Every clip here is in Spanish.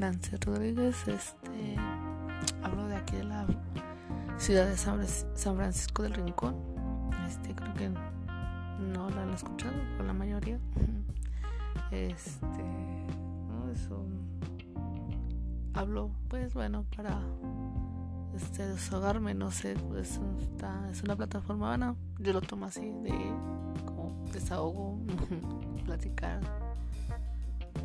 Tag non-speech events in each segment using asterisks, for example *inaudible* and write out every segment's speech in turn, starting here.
Francis Rodríguez. Este hablo de aquí de la ciudad de San Francisco del Rincón. Este creo que no la han escuchado con la mayoría. *laughs* Este no es hablo pues bueno para este desahogarme, no sé, pues está, es una plataforma, bueno, yo lo tomo así de como desahogo, *laughs* platicar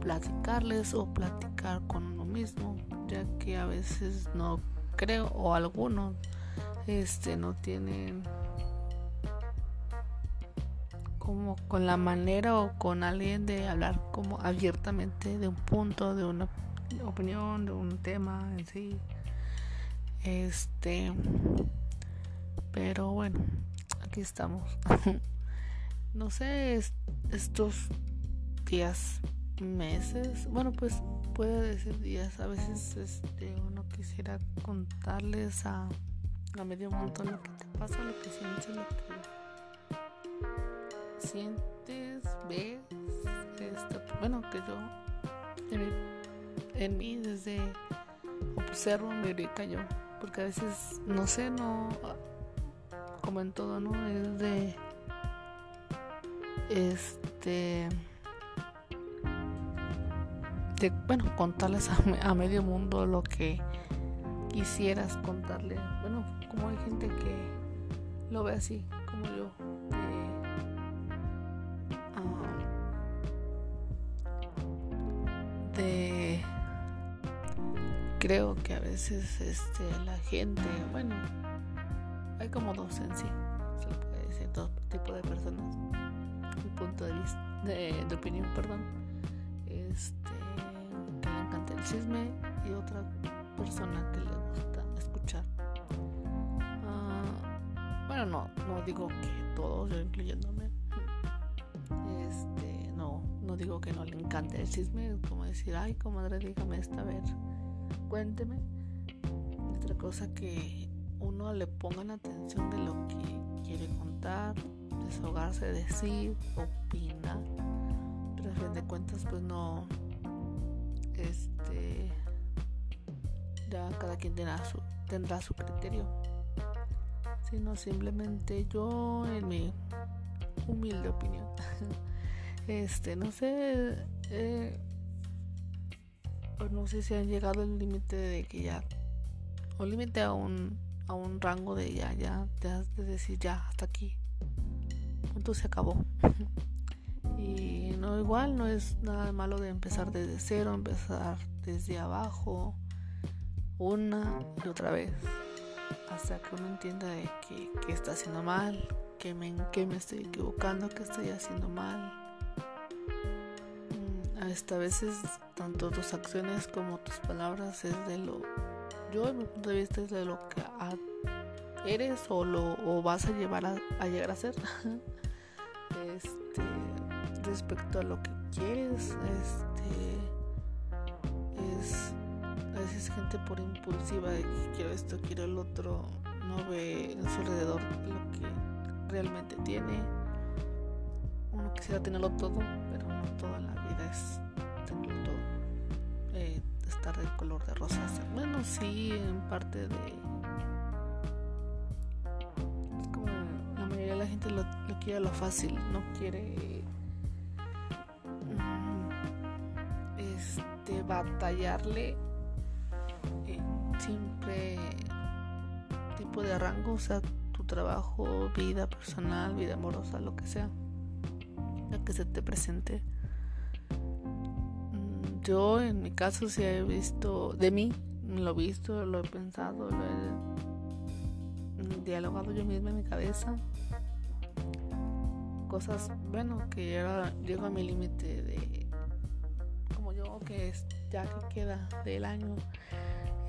platicarles o platicar con uno mismo, ya que a veces no creo o algunos este no tienen como con la manera o con alguien de hablar como abiertamente de un punto, de una opinión, de un tema en sí. Este, pero bueno, aquí estamos. *laughs* no sé, estos días meses, bueno pues puede decir días, a veces este, uno quisiera contarles a, a medio montón lo que te pasa, lo que sientes, lo que sientes, ves, este, bueno que yo en mí, desde observo, me grita yo, porque a veces no sé, no como en todo, ¿no? Es de este de, bueno, contarles a, medio mundo lo que quisieras contarle. Bueno, como hay gente que lo ve así, como yo. de creo que a veces este la gente bueno hay como dos en sí se puede decir dos tipos de personas un punto de vista de, de opinión perdón chisme y otra persona que le gusta escuchar. Ah, bueno, no, no digo que todos, yo incluyéndome. Este, no, no digo que no le encante el chisme, como decir, ay, comadre, dígame esta, vez cuénteme. Otra cosa que uno le pongan atención de lo que quiere contar, desahogarse, decir, opinar. Pero a fin de cuentas, pues no, este ya cada quien tendrá su, tendrá su criterio. Sino simplemente yo en mi humilde opinión *laughs* este no sé eh, no sé si han llegado al límite de que ya o límite a un a un rango de ya ya de decir ya hasta aquí. Punto se acabó *laughs* Y no igual, no es nada malo de empezar desde cero, empezar desde abajo, una y otra vez, hasta que uno entienda de que, está haciendo mal, que me, que me estoy equivocando, que estoy haciendo mal. Mm, hasta a veces tanto tus acciones como tus palabras es de lo, yo en mi punto de vista es de lo que eres o lo o vas a llevar a, a llegar a ser. *laughs* este respecto a lo que quieres. Este es a veces gente por impulsiva de que quiero esto, quiero el otro, no ve en su alrededor lo que realmente tiene. Uno quisiera tenerlo todo, pero no toda la vida es tenerlo todo. Eh, estar de color de rosas. Bueno, sí, en parte de. Es como la mayoría de la gente lo, lo quiere lo fácil, no quiere batallarle en siempre tipo de rango, o sea, tu trabajo, vida personal, vida amorosa, lo que sea, la que se te presente. Mm, yo en mi caso si he visto de mí, lo he visto, lo he pensado, lo he dialogado yo misma en mi cabeza. Cosas, bueno, que ahora llego a mi límite de que es ya que queda del año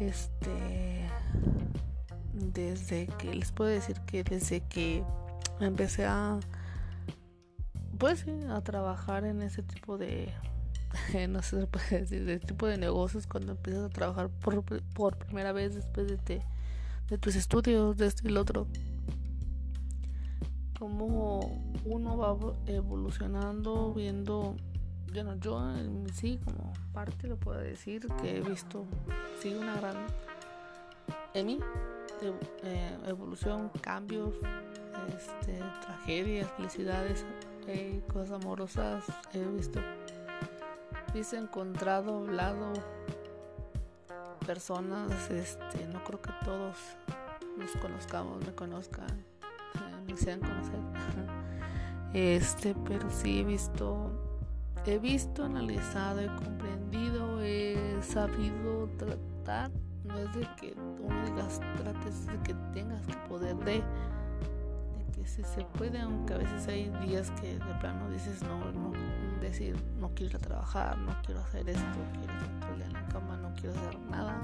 este desde que les puedo decir que desde que empecé a pues a trabajar en ese tipo de *laughs* no sé se puede decir de tipo de negocios cuando empiezas a trabajar por, por primera vez después de, de tus estudios de esto y lo otro como uno va evolucionando viendo bueno, yo en sí como parte lo puedo decir que he visto sí una gran en mí eh, evolución, cambios, este, tragedias, felicidades, eh, cosas amorosas he visto. He encontrado, hablado personas, este, no creo que todos nos conozcamos, me conozcan, me sean conocer. *laughs* Este, pero sí he visto, he visto, analizado, he comprendido, he sabido tratar. No es de que uno digas trates, de que tengas que poder de, que si se puede, aunque a veces hay días que de plano dices no, no, decir no quiero trabajar, no quiero hacer esto, quiero estar en la cama, no quiero hacer nada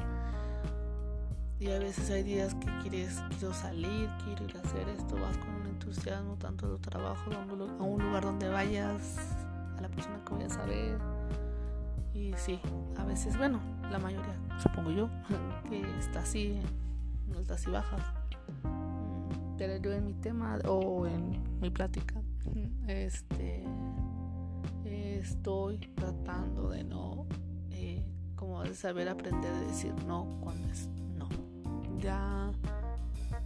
y a veces hay días que quieres, quiero salir, quiero ir a hacer esto, vas con un entusiasmo tanto de tu trabajo, a un lugar donde vayas, la persona que vayas a ver. Y sí, a veces, bueno, la mayoría, supongo yo, *laughs* que está así, no está así bajas. Mm, pero yo en mi tema o en mi plática, *laughs* este, estoy tratando de no, eh, como de saber aprender a decir no cuando es ya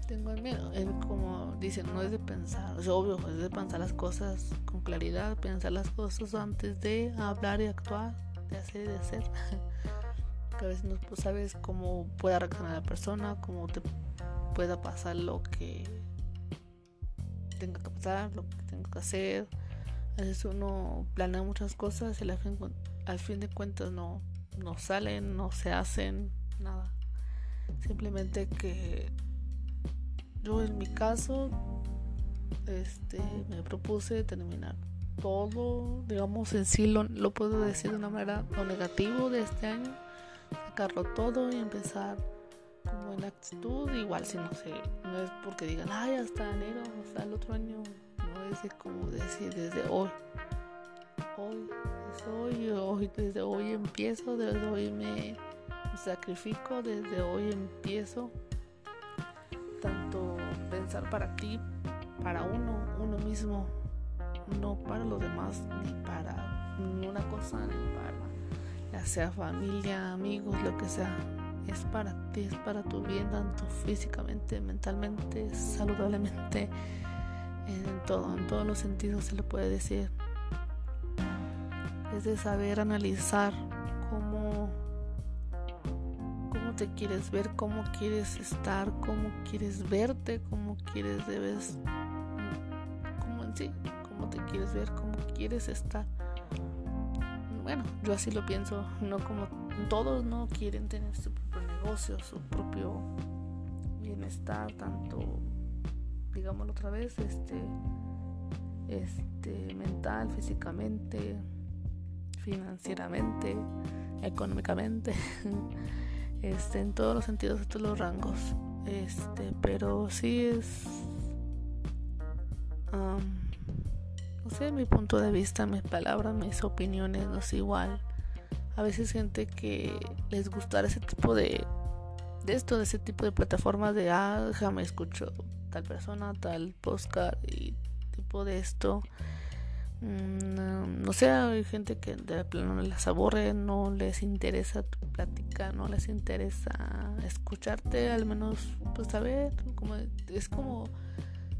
tengo el miedo. como dicen, no es de pensar, es obvio, es de pensar las cosas con claridad, pensar las cosas antes de hablar y actuar, de hacer y de hacer. *laughs* que a veces no sabes cómo pueda reaccionar la persona, cómo te pueda pasar lo que tenga que pasar, lo que tenga que hacer. A veces uno planea muchas cosas y al fin, al fin de cuentas no, no salen, no se hacen, nada. Simplemente que yo en mi caso este, me propuse terminar todo, digamos en sí lo, puedo decir de una manera lo negativo de este año, sacarlo todo y empezar como en actitud, igual si no sé, no es porque digan, ay, hasta enero, hasta el otro año, no es como decir desde hoy, hoy, es hoy, hoy, desde hoy empiezo, desde hoy me sacrifico, desde hoy empiezo tanto pensar para ti, para uno, uno mismo, no para los demás, ni para una cosa, ni para ya sea familia, amigos, lo que sea. Es para ti, es para tu bien, tanto físicamente, mentalmente, saludablemente, en todo, en todos los sentidos se le puede decir. Es de saber analizar te quieres ver, cómo quieres estar, cómo quieres verte, cómo quieres debes, como en sí, cómo te quieres ver, cómo quieres estar. Bueno, yo así lo pienso, no como todos no quieren tener su propio negocio, su propio bienestar, tanto, digámoslo otra vez, este, este, mental, físicamente, financieramente, económicamente. *laughs* este, en todos los sentidos, de todos los rangos. Este, pero sí es, no sé, mi punto de vista, mis palabras, mis opiniones, no es igual. A veces gente que les gustará ese tipo de, de esto, de ese tipo de plataformas de, ah, me escucho tal persona, tal podcast y tipo de esto. Mm, no sé, hay gente que de plano no les aburre, no les interesa tu plática, no les interesa escucharte, al menos pues saber, como es como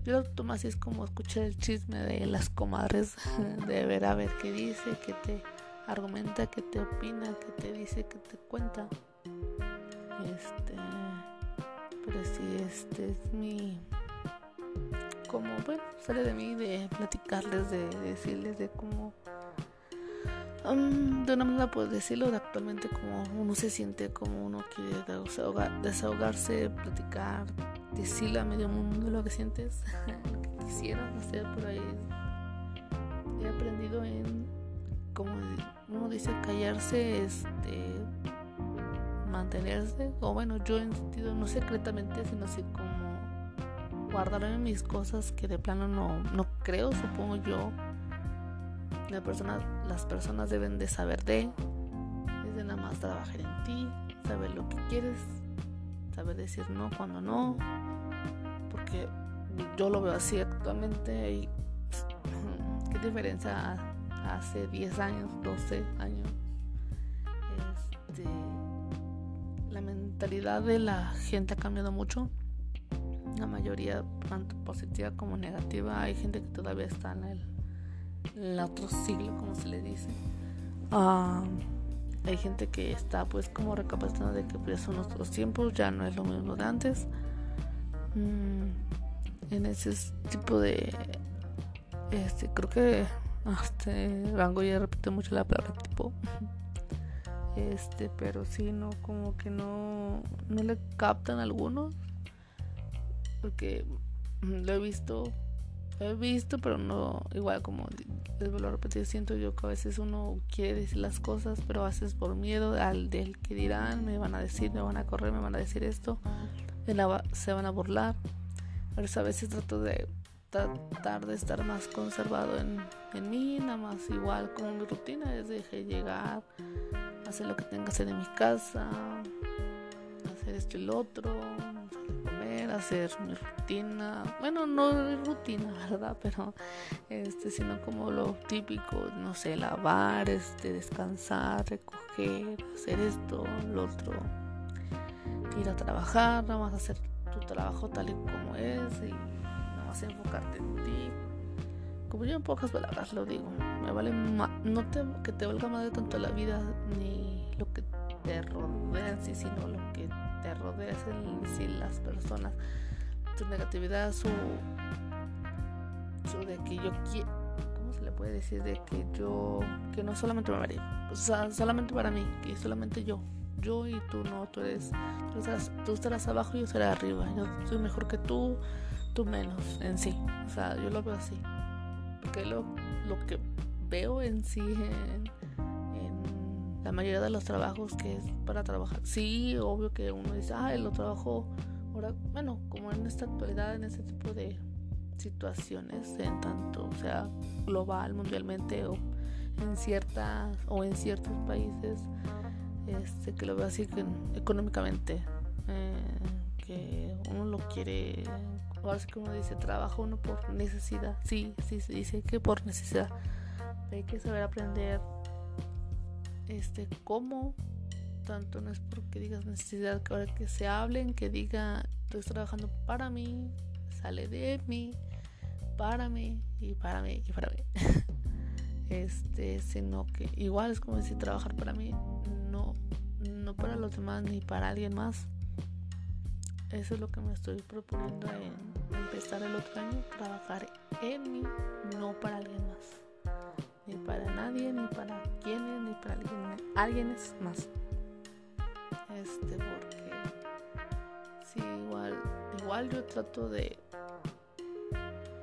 yo lo tomo así es como escuchar el chisme de las comadres, *laughs* de ver a ver qué dice, qué te argumenta, qué te opina, qué te dice, qué te cuenta. Este, pero sí, este es mi como, bueno, sale de mí de platicarles, de, decirles de cómo, um, de una manera pues decirlo de actualmente como uno se siente, como uno quiere desahogarse, platicar, decirle a medio mundo lo que sientes, *laughs* lo que quisieras hacer por ahí. He aprendido en, como uno dice, callarse, este mantenerse, o bueno, yo en sentido no secretamente, sino así como guardarme mis cosas que de plano no, no creo, supongo yo. La persona, las personas deben de saber de, es de nada más trabajar en ti, saber lo que quieres, saber decir no cuando no, porque yo lo veo así actualmente *clears throat* qué diferencia hace 10 años, 12 años. Este, la mentalidad de la gente ha cambiado mucho. La mayoría, tanto positiva como negativa. Hay gente que todavía está en el, otro siglo, como se le dice. Ah, hay gente que está pues como recapacitando de que pues son otros tiempos, ya no es lo mismo de antes. Mm, en ese tipo de este creo que este Rango ya repite mucho la palabra tipo *laughs* este pero sí no como que no no le captan algunos porque lo he visto he visto pero no igual como les vuelvo a repetir siento yo que a veces uno quiere decir las cosas pero a veces por miedo al del que dirán me van a decir me van a correr me van a decir esto se van a burlar. Pero a veces trato de tratar de estar más conservado en, en mí, nada más igual como mi rutina es de llegar, hacer lo que tenga que hacer en mi casa, hacer esto y lo otro, comer, hacer mi rutina, bueno no rutina, *laughs* ¿verdad? Pero este, sino como lo típico, no sé, lavar, este, descansar, recoger, hacer esto, lo otro, ir a trabajar, nada más hacer tu trabajo tal y como es y enfocarte en ti. Como yo en pocas palabras lo digo, me vale no te, que te valga más de tanto la vida ni lo que te rodea sino lo que te rodea en sí las personas. Tu negatividad, su, su de que yo quiero, ¿cómo se le puede decir? De que yo, que no solamente me vale, o sea, solamente para mí, que solamente yo, yo y tú no, tú eres, tú estarás, tú estarás abajo y yo estaré arriba, yo soy mejor que tú, tú menos en sí. O sea, yo lo veo así. Porque lo, lo que veo en sí la mayoría de los trabajos que es para trabajar. Sí, obvio que uno dice, ah, lo trabajo ahora, bueno, como en esta actualidad, en este tipo de situaciones, en tanto, sea, global, mundialmente o en ciertas o en ciertos países, este, que lo veo así que económicamente, eh, que uno lo quiere ahora sí como dice, trabaja uno por necesidad. Sí, sí, se dice que por necesidad. Hay que saber aprender este cómo tanto no es porque digas necesidad que ahora que se hablen que diga estoy trabajando para mí sale de mí para mí y para mí y para mí *laughs* este sino que igual es como decir trabajar para mí no no para los demás ni para alguien más eso es lo que me estoy proponiendo en empezar el otro año, trabajar en mí, no para alguien para nadie, ni para quienes, ni para alguien, alguien más. Este, porque sí, igual, igual yo trato de,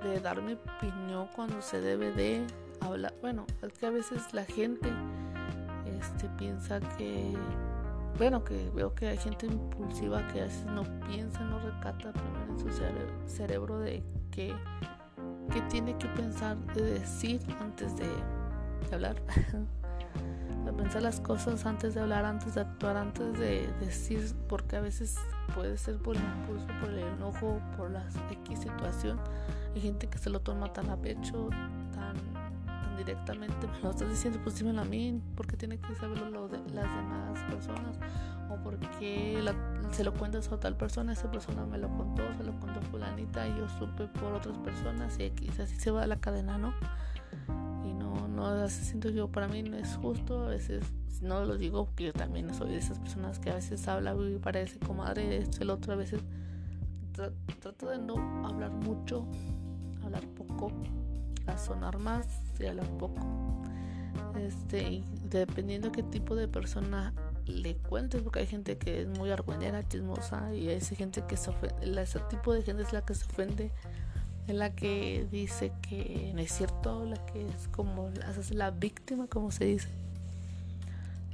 de dar mi opinión cuando se debe de hablar. Bueno, es que a veces la gente este, piensa que bueno, que veo que hay gente impulsiva que a veces no piensa, no recata primero en su cerebro de que, tiene que pensar, de decir antes de, hablar. *laughs* de pensar las cosas antes de hablar, antes de actuar, antes de decir, porque a veces puede ser por el impulso, por el enojo, por la X situación. Hay gente que se lo toma tan a pecho, tan directamente *laughs* me lo estás diciendo, pues dímelo a mí, porque tiene que saberlo lo de las demás personas, o porque se lo cuentas a tal persona, esa persona me lo contó, se lo contó fulanita y yo supe por otras personas y aquí, así se va la cadena, ¿no? Y no, no, así siento yo, para mí no es justo, a veces no lo digo porque yo también soy de esas personas que a veces habla y parece comadre, esto, el otro, a veces trato de no hablar mucho, hablar poco, sonar más y hablar poco. Este, dependiendo qué tipo de persona le cuentes, porque hay gente que es muy argüendera, chismosa, y hay gente que se ofende, ese tipo de gente es la que se ofende, es la que dice que no es cierto, la que es como la víctima, como se dice.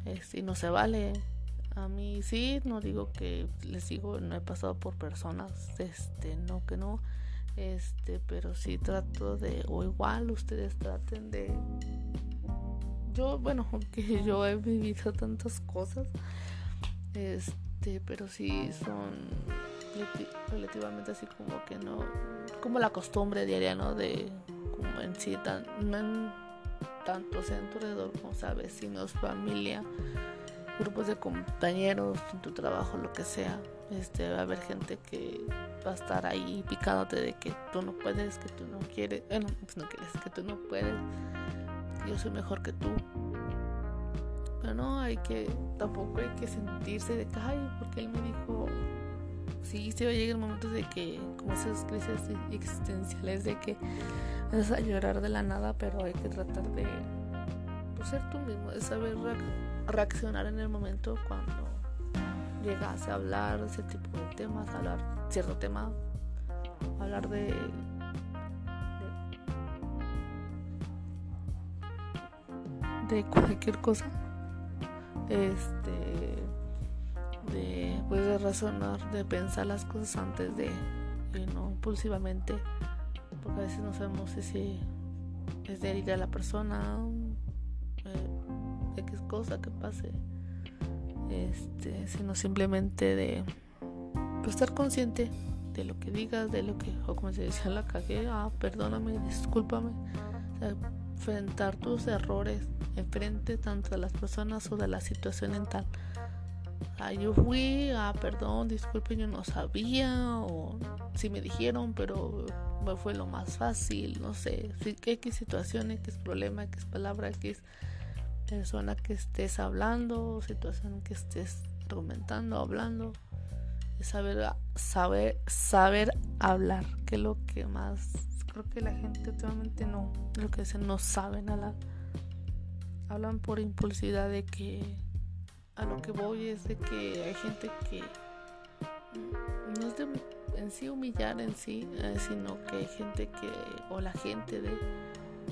Este, y no se vale. A mí sí, no digo que les digo, no he pasado por personas, este, no que no este pero sí trato de o igual ustedes traten de yo bueno *laughs* aunque yo he vivido tantas cosas este pero sí son relativamente así como que no como la costumbre diaria no de como en sí tan, tanto centro alrededor como sea vecinos, familia, grupos de compañeros, en tu trabajo, lo que sea. Este, va a haber gente que va a estar ahí picándote de que tú no puedes, que tú no quieres, bueno, pues no quieres, que tú no puedes, yo soy mejor que tú. Pero no hay que, tampoco hay que sentirse de que, ay, porque él me dijo, sí, se va a llegar momentos de que, como esas crisis existenciales, de que vas a llorar de la nada, pero hay que tratar de pues, ser tú mismo, de saber reaccionar en el momento cuando llegas a hablar ese tipo de temas, hablar cierto tema, hablar de, de, cualquier cosa, este, de, pues de razonar, de pensar las cosas antes de, no impulsivamente, porque a veces no sabemos si es de herir a la persona, eh, X cosa que pase este, sino simplemente de pues, estar consciente de lo que digas, de lo que, o como se decía, la cagué, ah, perdóname, discúlpame, enfrentar tus errores enfrente tanto de las personas o de la situación en tal. Ah, yo fui, ah, perdón, disculpe, yo no sabía, o si me dijeron, pero fue lo más fácil, no sé, X situación, X problema, X palabra, X persona que estés hablando, situación que estés argumentando, hablando, es saber, saber, saber hablar, que es lo que más creo que la gente últimamente no, lo que dicen no saben hablar. Hablan por impulsividad de que a lo que voy es de que hay gente que no es de en sí humillar en sí, eh, sino que hay gente que, o la gente de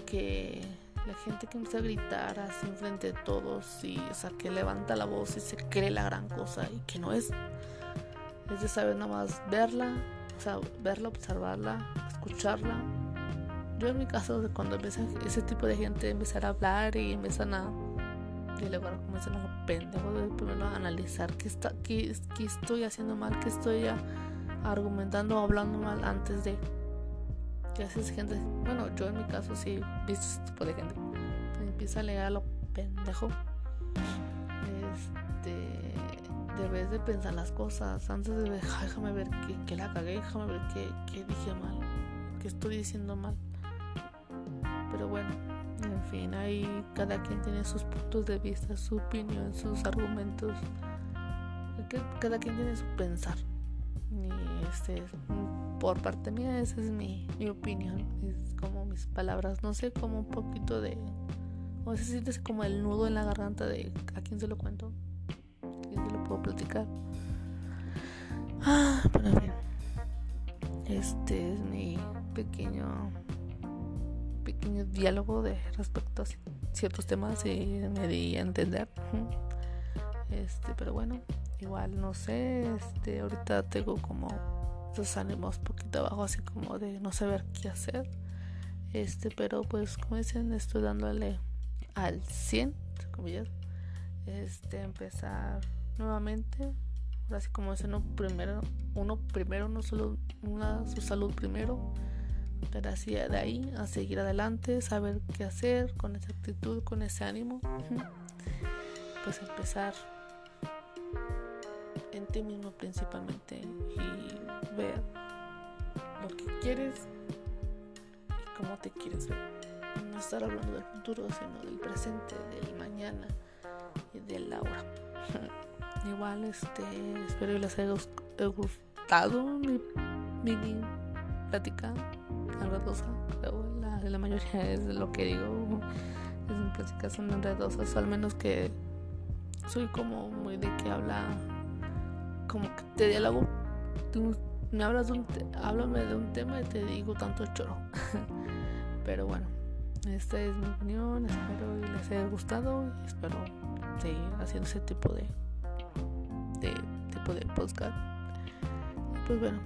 que la gente que empieza a gritar así enfrente de todos y o sea que levanta la voz y se cree la gran cosa y que no es. Es de saber nada más verla o sea verla observarla escucharla. Yo en mi caso cuando empieza ese tipo de gente empezar a hablar y empiezan a y luego comienzan a pendejo de primero a analizar qué está qué, qué estoy haciendo mal qué estoy argumentando o hablando mal antes de que gente, bueno, yo en mi caso sí visto ese tipo de gente, empieza a leer a lo pendejo. Este, debes de pensar las cosas antes de déjame ver que, la cagué, déjame ver que, que dije mal, que estoy diciendo mal. Pero bueno, en fin, ahí cada quien tiene sus puntos de vista, su opinión, sus argumentos. Cada quien tiene su pensar. Y este por parte mía esa es mi, opinión es como mis palabras no sé como un poquito de o se siente como el nudo en la garganta de a quién se lo cuento a quién se lo puedo platicar ah pero bien este es mi pequeño pequeño diálogo de respecto a ciertos temas y me di a entender este pero bueno igual no sé este ahorita tengo como estos ánimos poquito abajo así como de no saber qué hacer. Este pero pues como dicen estoy dándole al 100 comillas este empezar nuevamente. Así como dicen uno primero uno primero no solo una su salud primero pero así de ahí a seguir adelante saber qué hacer con esa actitud con ese ánimo pues empezar en ti mismo principalmente y ver lo que quieres y cómo te quieres ver. No estar hablando del futuro, sino del presente, del mañana y del ahora. *laughs* Igual, este, espero que les haya gustado mi mini plática la, mayoría es lo que digo. Es pláticas son enredosas, al menos que soy como muy de que habla como que te diálogo, me hablas de un, háblame de un tema y te digo tanto choro. *laughs* Pero bueno, esta es mi opinión, espero que les haya gustado y espero seguir haciendo ese tipo de, de tipo de podcast. pues bueno,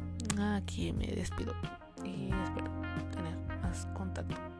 aquí me despido y espero contacto.